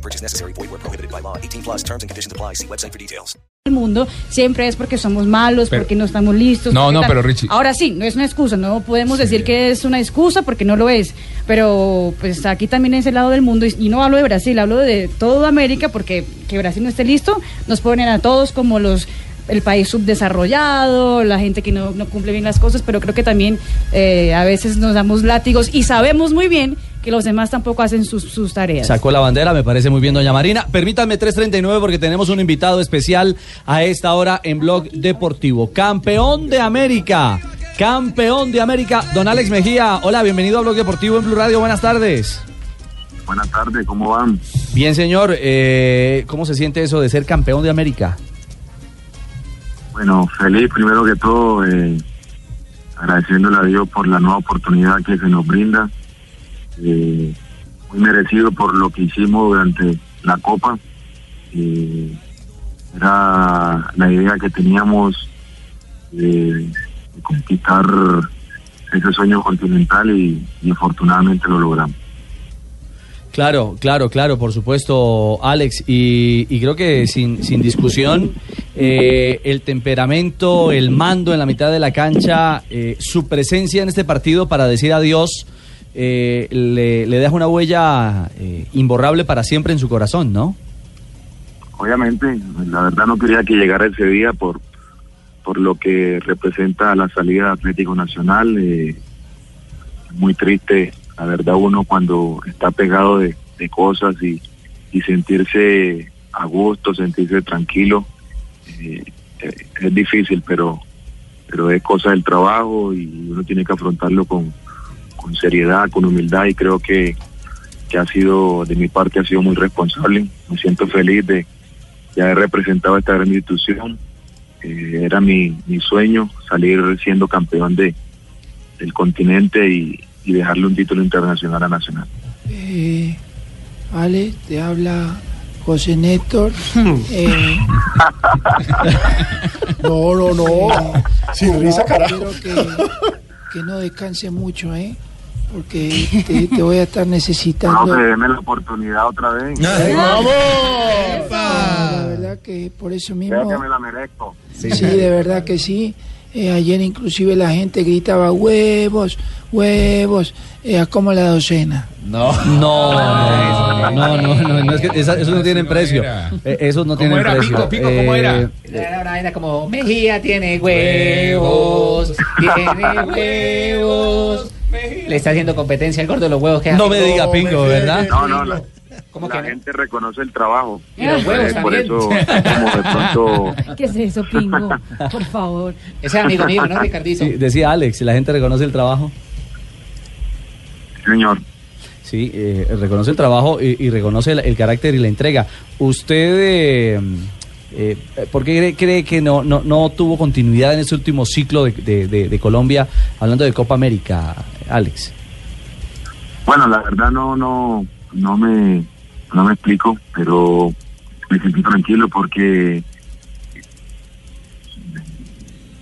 No purchase necessary. Void where prohibited by law. 18 plus terms and conditions apply. See website for details. el mundo siempre es porque somos malos, Pero- porque no estamos listos. No, no, tal. pero Richie- Ahora sí, no es una excusa, no podemos decir que es una excusa porque no lo es. Pero pues aquí también es el lado del mundo y, y no hablo de Brasil, hablo de toda América porque que Brasil no esté listo nos ponen a todos como los el país subdesarrollado, la gente que no, no cumple bien las cosas, pero creo que también eh, a veces nos damos látigos y sabemos muy bien que los demás tampoco hacen sus, sus tareas. Sacó la bandera, me parece muy bien, doña Marina. Permítanme 3.39 porque tenemos un invitado especial a esta hora en Blog Deportivo. Campeón de América, campeón de América, don Alex Mejía. Hola, bienvenido a Blog Deportivo en Blue Radio, buenas tardes. Buenas tardes, ¿cómo van? Bien, señor, eh, ¿cómo se siente eso de ser campeón de América? Bueno, feliz primero que todo, eh, agradeciéndole a Dios por la nueva oportunidad que se nos brinda. Eh, muy merecido por lo que hicimos durante la Copa. Eh, era la idea que teníamos de, conquistar ese sueño continental y, afortunadamente lo logramos. Claro, claro, claro, por supuesto, Alex. Y, y creo que sin, sin discusión, eh, el temperamento, el mando en la mitad de la cancha, eh, su presencia en este partido para decir adiós, eh, le, le deja una huella eh, imborrable para siempre en su corazón, ¿no? Obviamente, la verdad no quería que llegara ese día por, por lo que representa la salida de Atlético Nacional. eh, muy triste, la verdad, uno cuando está pegado de, cosas y, y sentirse a gusto, sentirse tranquilo, eh, eh, es difícil, pero, pero es cosa del trabajo y uno tiene que afrontarlo con, con seriedad, con humildad y creo que, que ha sido, de mi parte, ha sido muy responsable. Me siento feliz de, de haber representado esta gran institución. Eh, era mi, mi sueño salir siendo campeón de, del continente y, y dejarle un título internacional a Nacional. Eh, vale, te habla José Néstor. Eh, No, no, no. Sin risa, carajo. Espero que, que no descanse mucho, ¿eh? Porque te, te voy a estar necesitando. Profe, deme la oportunidad otra vez. ¡Vamos! La verdad que por eso Creo mismo. que me la merezco. Sí, de verdad que sí. Eh, ayer inclusive la gente gritaba huevos, huevos, eh, a como la docena. No, no, no, no, no, no, no, es que esa- eso no tiene precio. era. Eh, Esos no ¿Cómo tienen era, precio. Pico, Pico, cómo era? Eh, Era una vaina como Mejía tiene huevos, tiene huevos. Le está haciendo competencia al gordo de los huevos que no me diga pingo, ¿verdad? No, no, la, ¿Cómo la que no? gente reconoce el trabajo. Y los huevos Eh, por también. eso, como de pronto, ¿Qué es eso, Pingo? Por favor. Ese es amigo mío, ¿no, Ricardito? Sí, decía Alex, si la gente reconoce el trabajo. señor. Sí, eh, reconoce el trabajo y, y reconoce el, el carácter y la entrega. ¿Usted eh, eh, por qué cree, cree que no, no, no tuvo continuidad en este último ciclo de, de- de- de Colombia, hablando de Copa América, Alex? Bueno, la verdad no, no, no me, no me explico, pero me sentí tranquilo porque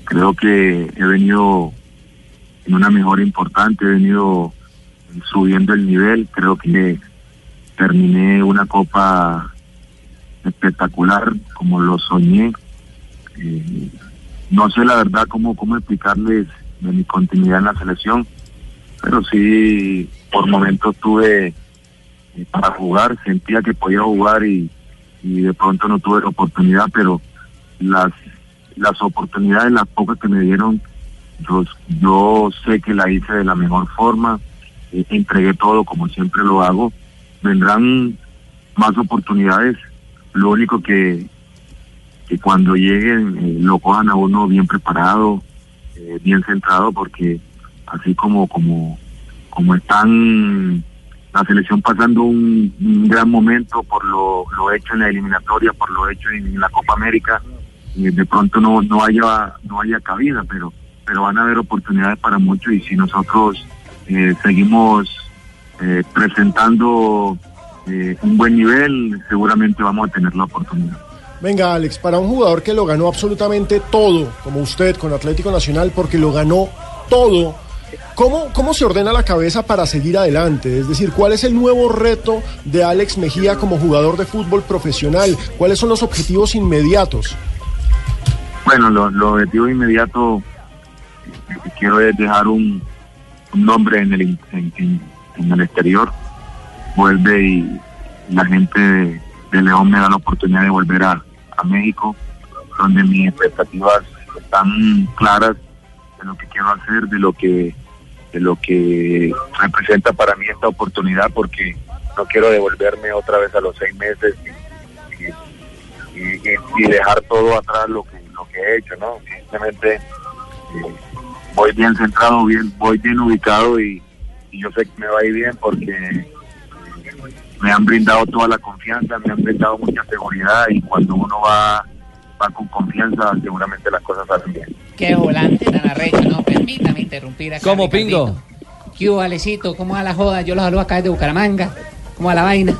creo que he venido en una mejora importante, he venido subiendo el nivel, creo que terminé una copa espectacular como lo soñé. Eh, no sé la verdad cómo, cómo explicarles de mi continuidad en la selección, pero sí por momentos tuve eh, para jugar, sentía que podía jugar y, y de pronto no tuve la oportunidad, pero las las oportunidades, las pocas que me dieron, yo, yo sé que la hice de la mejor forma, eh, entregué todo como siempre lo hago, vendrán más oportunidades, lo único que, que cuando lleguen eh, lo cojan a uno bien preparado, bien centrado, porque así como como como están la selección pasando un, gran momento por lo, hecho en la eliminatoria, por lo hecho en la Copa América, de pronto no, no haya no haya cabida, pero pero van a haber oportunidades para muchos y si nosotros eh, seguimos eh, presentando eh, un buen nivel, seguramente vamos a tener la oportunidad. Venga, Alex, para un jugador que lo ganó absolutamente todo, como usted con Atlético Nacional, porque lo ganó todo, ¿cómo, ¿cómo se ordena la cabeza para seguir adelante? Es decir, ¿cuál es el nuevo reto de Alex Mejía como jugador de fútbol profesional? ¿Cuáles son los objetivos inmediatos? Bueno, lo, lo objetivo inmediato que quiero es dejar un, nombre en el, en el exterior. Vuelve y la gente de, de León me da la oportunidad de volver a, a México, donde mis expectativas están claras de lo que quiero hacer, de lo que lo que representa para mí esta oportunidad, porque no quiero devolverme otra vez a los seis meses y, dejar todo atrás lo que lo que he hecho, ¿no? Simplemente eh, voy bien centrado, bien, voy bien ubicado y, y yo sé que me va a ir bien porque me han brindado toda la confianza, me han brindado mucha seguridad y cuando uno va, va con confianza seguramente las cosas salen bien. Qué volante tan arrecho, no, permítame interrumpir acá. ¿Cómo. Pingo? ¿Qué hubo, Alecito? ¿Cómo va la joda? Yo los saludo acá desde Bucaramanga. ¿Cómo va la vaina?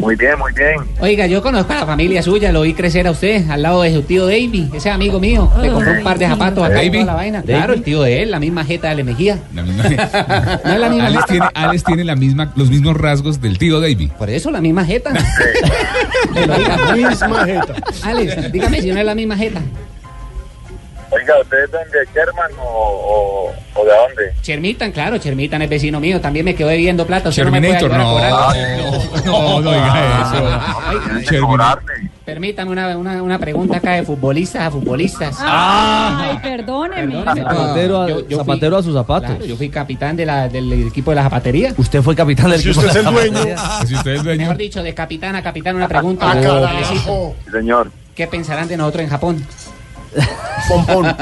Muy bien, muy bien. Oiga, yo conozco a la familia suya, lo vi crecer a usted al lado de su tío Davy, ese es amigo mío. Le compró un par de zapatos acá y toda la vaina. Claro, el tío de él, la misma jeta de Le Mejía. La misma- No es la misma Alex tiene, Alex tiene la misma, los mismos rasgos del tío Davy. Por eso la misma jeta. Diga. Misma jeta. Alex, dígame si no es la misma jeta. Oiga, ¿ustedes son de Sherman o, o, de dónde? Chermitan, claro, Chermitan es vecino mío, también me quedó debiendo plata. usted no me puede Terminator, ayudar a no, no, no diga eso. Permítame una, una, una pregunta acá de futbolistas a futbolistas. Ay, perdóneme. Perdóname. Zapatero a, Yo- yo fui- zapatero a sus zapatos. Claro, yo fui capitán de la, del equipo de la zapatería. Usted fue capitán del Si equipo usted es de el la dueño. zapatería. Si usted es dueño. Mejor dicho, de capitán a capitán, una pregunta. Ah, Oh, señor. ¿Qué pensarán de nosotros en Japón? Pompón.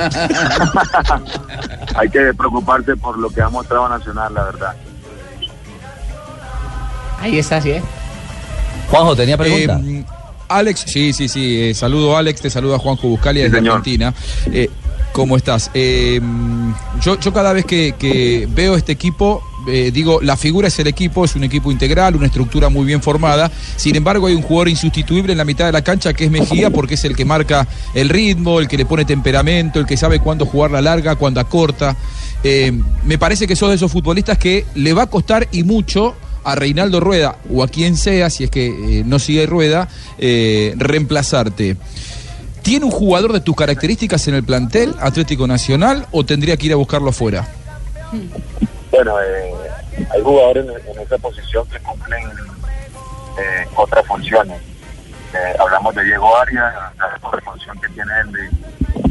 Hay que preocuparse por lo que ha mostrado Nacional, la verdad. Ahí está, sí, ¿eh? Juanjo, tenía pregunta. Eh, Alex, sí, sí, sí. eh, saludo Alex, te saluda Juanjo Buscalia Sí, desde señor. Argentina. Eh, ¿Cómo estás? Eh, yo, yo cada vez que, que veo este equipo, eh, digo, la figura es el equipo, es un equipo integral, una estructura muy bien formada. Sin embargo, hay un jugador insustituible en la mitad de la cancha que es Mejía, porque es el que marca el ritmo, el que le pone temperamento, el que sabe cuándo jugar la larga, cuándo corta. Eh, me parece que sos de esos futbolistas que le va a costar y mucho a Reinaldo Rueda o a quien sea, si es que eh, no sigue Rueda, eh, reemplazarte. ¿Tiene un jugador de tus características en el plantel Atlético Nacional o tendría que ir a buscarlo afuera? Bueno, eh, hay jugadores en, en esa posición que cumplen eh, otras funciones. Eh, hablamos de Diego Arias, la función que tiene él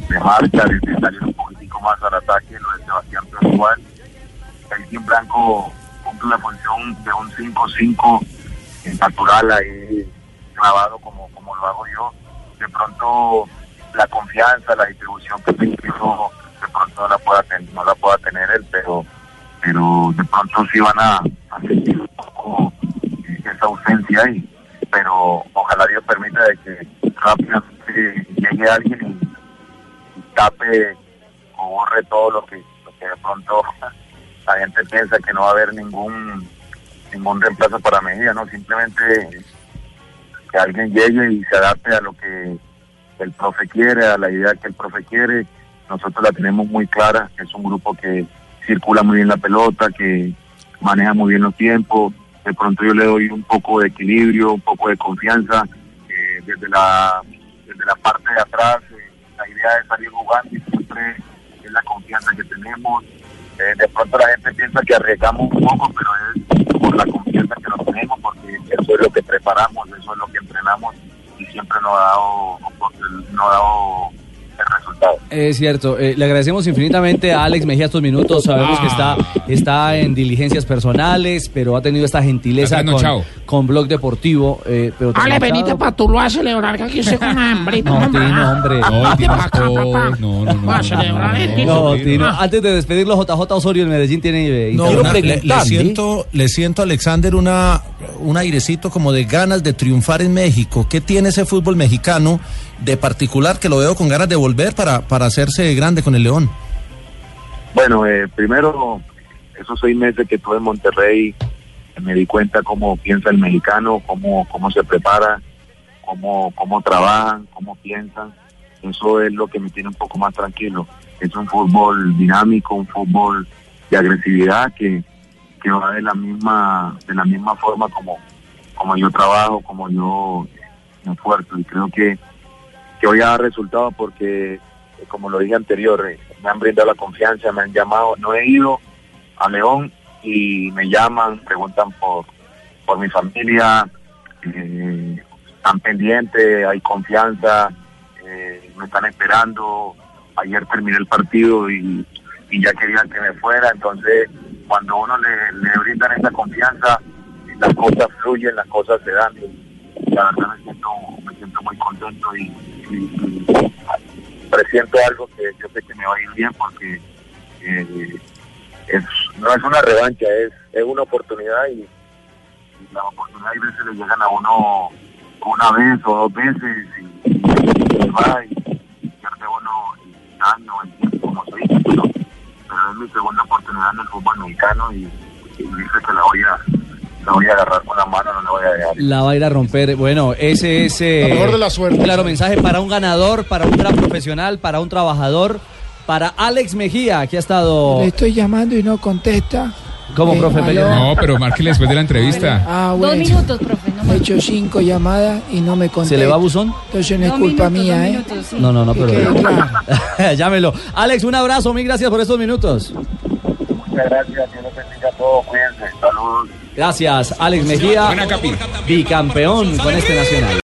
de, marcha, de, salir un poquitico más al ataque, lo de Sebastián igual. El Team Blanco cumple la función de un 5-5 eh, natural ahí clavado como, como lo hago yo. De pronto la confianza, la distribución que tengo de pronto la pueda no la pueda tener él, pero pero de pronto sí van a, sentir un poco esa ausencia ahí. Pero ojalá Dios permita de que rápidamente llegue alguien y, y tape o borre todo lo que, lo que de pronto la gente piensa que no va a haber ningún ningún reemplazo para Mejía, ¿no? Simplemente que alguien llegue y se adapte a lo que el profe quiere, a la idea que el profe quiere. Nosotros la tenemos muy clara, es un grupo que circula muy bien la pelota, que maneja muy bien los tiempos. De pronto yo le doy un poco de equilibrio, un poco de confianza eh, desde la desde la parte de atrás. eh, la idea es salir jugando y siempre es la confianza que tenemos. Eh, de pronto la gente piensa que arriesgamos un poco, pero es por la confianza que nos tenemos, porque eso es lo que preparamos, eso es lo que entrenamos y siempre nos ha dado, nos ha dado resultado. Es cierto, eh, le agradecemos infinitamente a Alex Mejía estos minutos. Sabemos que está, está en diligencias personales, pero ha tenido esta gentileza con, con Blog Deportivo. eh, pero Ale, venite pa' Tuluá a celebrar que aquí estoy con hambre. No, Tino, hombre. No, Tino papá. no, no, no, Va a no, celebrar, no, no, Tino. No. Tino, antes de despedirlo, JJ Osorio, el Medellín tiene eh, No, una- le, le siento, le siento, Alexander, una, un airecito como de ganas de triunfar en México. ¿Qué tiene ese fútbol mexicano de particular que lo veo con ganas de volver para, para hacerse grande con el León? Bueno, eh, primero, esos seis meses que estuve en Monterrey, me di cuenta cómo piensa el mexicano, cómo, cómo se prepara, cómo, cómo trabajan, cómo piensan. Eso es lo que me tiene un poco más tranquilo. Es un fútbol dinámico, un fútbol de agresividad que, que va de la misma, de la misma forma como, como yo trabajo, como yo me esfuerzo. Y creo que, que voy a dar resultados porque eh, como lo dije anterior, eh, me han brindado la confianza, me han llamado, no he ido a León y me llaman, preguntan por, por mi familia, eh, están pendientes, hay confianza, eh, me están esperando, ayer terminé el partido y, ya querían que me fuera, entonces cuando uno le, brindan esa confianza, las cosas fluyen, las cosas se dan. La verdad me siento, me siento muy contento y, y- presiento algo que yo sé que me va a ir bien porque eh, es, no es una revancha, es, es una oportunidad y, y las oportunidades a veces le llegan a uno una vez o dos veces y, y va y pierde uno el año, el tiempo, como se dice, pero, pero es mi segunda oportunidad en el fútbol mexicano y, y dice que la voy a la voy a agarrar con la mano, no la voy a dejar. La va a ir a romper. Bueno, ese es. eh, mejor de la suerte. Claro, mensaje para un ganador, para un gran profesional, para un trabajador, para Alex Mejía, que ha estado. Le estoy llamando y no contesta. ¿Cómo, Eh, profe? No, pero márquele después de la entrevista. Ah, Dos bueno. minutos, profe. No He hecho cinco llamadas y no me contesta. ¿Se le va a buzón? Entonces no es Dos culpa minutos, mía, dos ¿eh? minutos, sí. No, no, no, pero. claro. Llámelo. Alex, un abrazo, mil gracias por estos minutos. Muchas gracias, Dios los bendiga a todos, cuídense, saludos. Gracias, Alex Mejía, bicampeón con este nacional.